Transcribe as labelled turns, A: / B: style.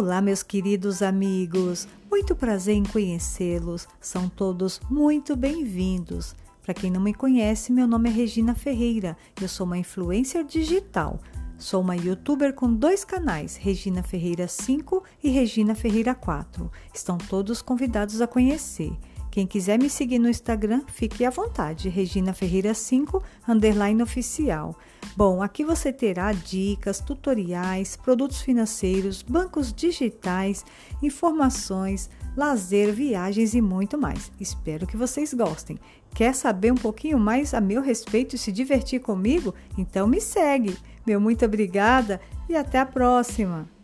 A: Olá, meus queridos amigos. Muito prazer em conhecê-los. São todos muito bem-vindos. Para quem não me conhece, meu nome é Regina Ferreira. Eu sou uma influencer digital. Sou uma youtuber com dois canais, Regina Ferreira 5 e Regina Ferreira 4. Estão todos convidados a conhecer. Quem quiser me seguir no Instagram, fique à vontade, Regina Ferreira 5, underline oficial. Bom, aqui você terá dicas, tutoriais, produtos financeiros, bancos digitais, informações, lazer, viagens e muito mais. Espero que vocês gostem. Quer saber um pouquinho mais a meu respeito e se divertir comigo? Então me segue. Meu muito obrigada e até a próxima!